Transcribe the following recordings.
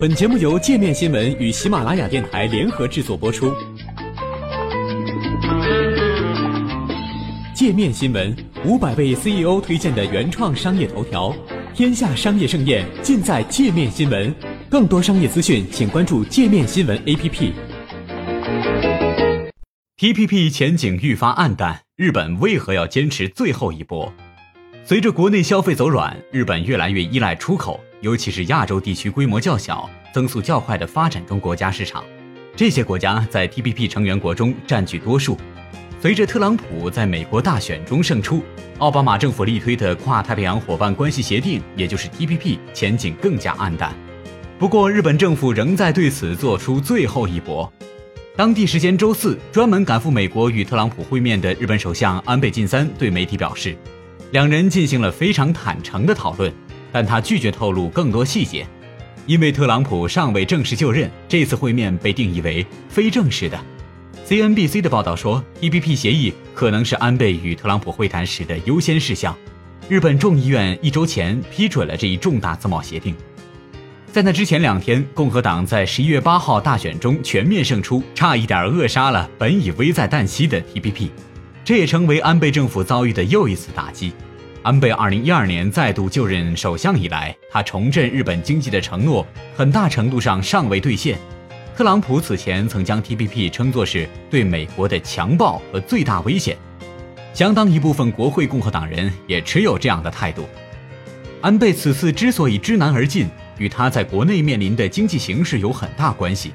本节目由界面新闻与喜马拉雅电台联合制作播出。界面新闻五百位 CEO 推荐的原创商业头条，天下商业盛宴尽在界面新闻。更多商业资讯，请关注界面新闻 APP。TPP 前景愈发暗淡，日本为何要坚持最后一搏？随着国内消费走软，日本越来越依赖出口。尤其是亚洲地区规模较小、增速较快的发展中国家市场，这些国家在 TPP 成员国中占据多数。随着特朗普在美国大选中胜出，奥巴马政府力推的跨太平洋伙伴关系协定，也就是 TPP，前景更加暗淡。不过，日本政府仍在对此做出最后一搏。当地时间周四，专门赶赴美国与特朗普会面的日本首相安倍晋三对媒体表示，两人进行了非常坦诚的讨论。但他拒绝透露更多细节，因为特朗普尚未正式就任。这次会面被定义为非正式的。CNBC 的报道说，TPP 协议可能是安倍与特朗普会谈时的优先事项。日本众议院一周前批准了这一重大自贸协定。在那之前两天，共和党在十一月八号大选中全面胜出，差一点扼杀了本已危在旦夕的 TPP，这也成为安倍政府遭遇的又一次打击。安倍二零一二年再度就任首相以来，他重振日本经济的承诺，很大程度上尚未兑现。特朗普此前曾将 TPP 称作是对美国的强暴和最大危险，相当一部分国会共和党人也持有这样的态度。安倍此次之所以知难而进，与他在国内面临的经济形势有很大关系。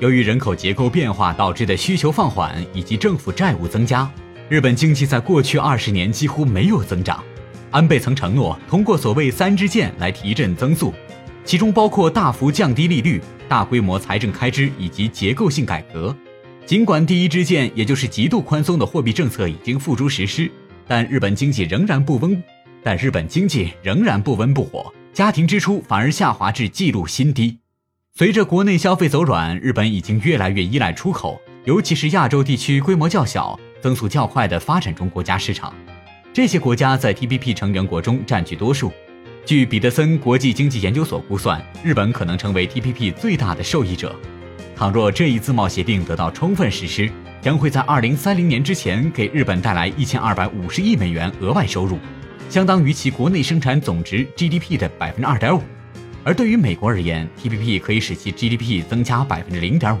由于人口结构变化导致的需求放缓，以及政府债务增加，日本经济在过去二十年几乎没有增长。安倍曾承诺通过所谓“三支箭”来提振增速，其中包括大幅降低利率、大规模财政开支以及结构性改革。尽管第一支箭，也就是极度宽松的货币政策已经付诸实施，但日本经济仍然不温，但日本经济仍然不温不火，家庭支出反而下滑至纪录新低。随着国内消费走软，日本已经越来越依赖出口，尤其是亚洲地区规模较小、增速较快的发展中国家市场。这些国家在 TPP 成员国中占据多数。据彼得森国际经济研究所估算，日本可能成为 TPP 最大的受益者。倘若这一自贸协定得到充分实施，将会在2030年之前给日本带来1250亿美元额外收入，相当于其国内生产总值 GDP 的2.5%。而对于美国而言，TPP 可以使其 GDP 增加0.5%。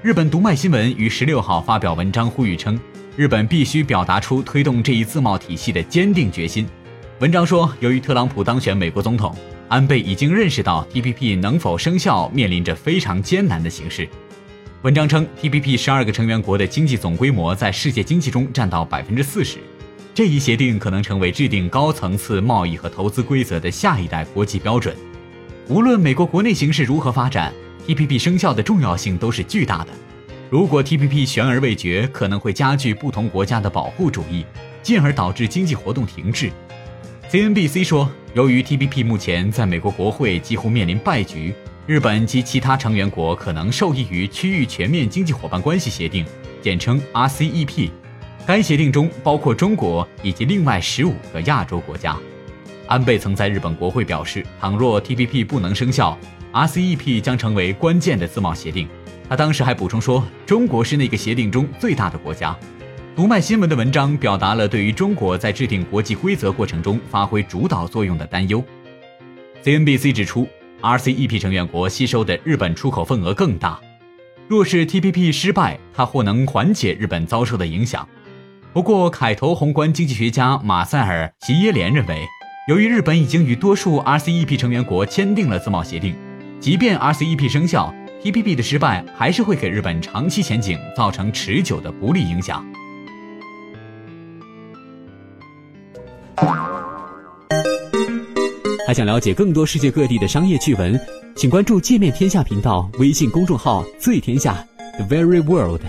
日本读卖新闻于16号发表文章呼吁称。日本必须表达出推动这一自贸体系的坚定决心。文章说，由于特朗普当选美国总统，安倍已经认识到 TPP 能否生效面临着非常艰难的形势。文章称，TPP 十二个成员国的经济总规模在世界经济中占到百分之四十。这一协定可能成为制定高层次贸易和投资规则的下一代国际标准。无论美国国内形势如何发展，TPP 生效的重要性都是巨大的。如果 TPP 悬而未决，可能会加剧不同国家的保护主义，进而导致经济活动停滞。CNBC 说，由于 TPP 目前在美国国会几乎面临败局，日本及其他成员国可能受益于区域全面经济伙伴关系协定，简称 RCEP。该协定中包括中国以及另外十五个亚洲国家。安倍曾在日本国会表示，倘若 TPP 不能生效，RCEP 将成为关键的自贸协定。他当时还补充说：“中国是那个协定中最大的国家。”读卖新闻的文章表达了对于中国在制定国际规则过程中发挥主导作用的担忧。CNBC 指出，RCEP 成员国吸收的日本出口份额更大。若是 TPP 失败，它或能缓解日本遭受的影响。不过，凯投宏观经济学家马塞尔·齐耶连认为，由于日本已经与多数 RCEP 成员国签订了自贸协定，即便 RCEP 生效，TPP 的失败还是会给日本长期前景造成持久的不利影响。还想了解更多世界各地的商业趣闻，请关注界面天下频道微信公众号“最天下 The Very World”。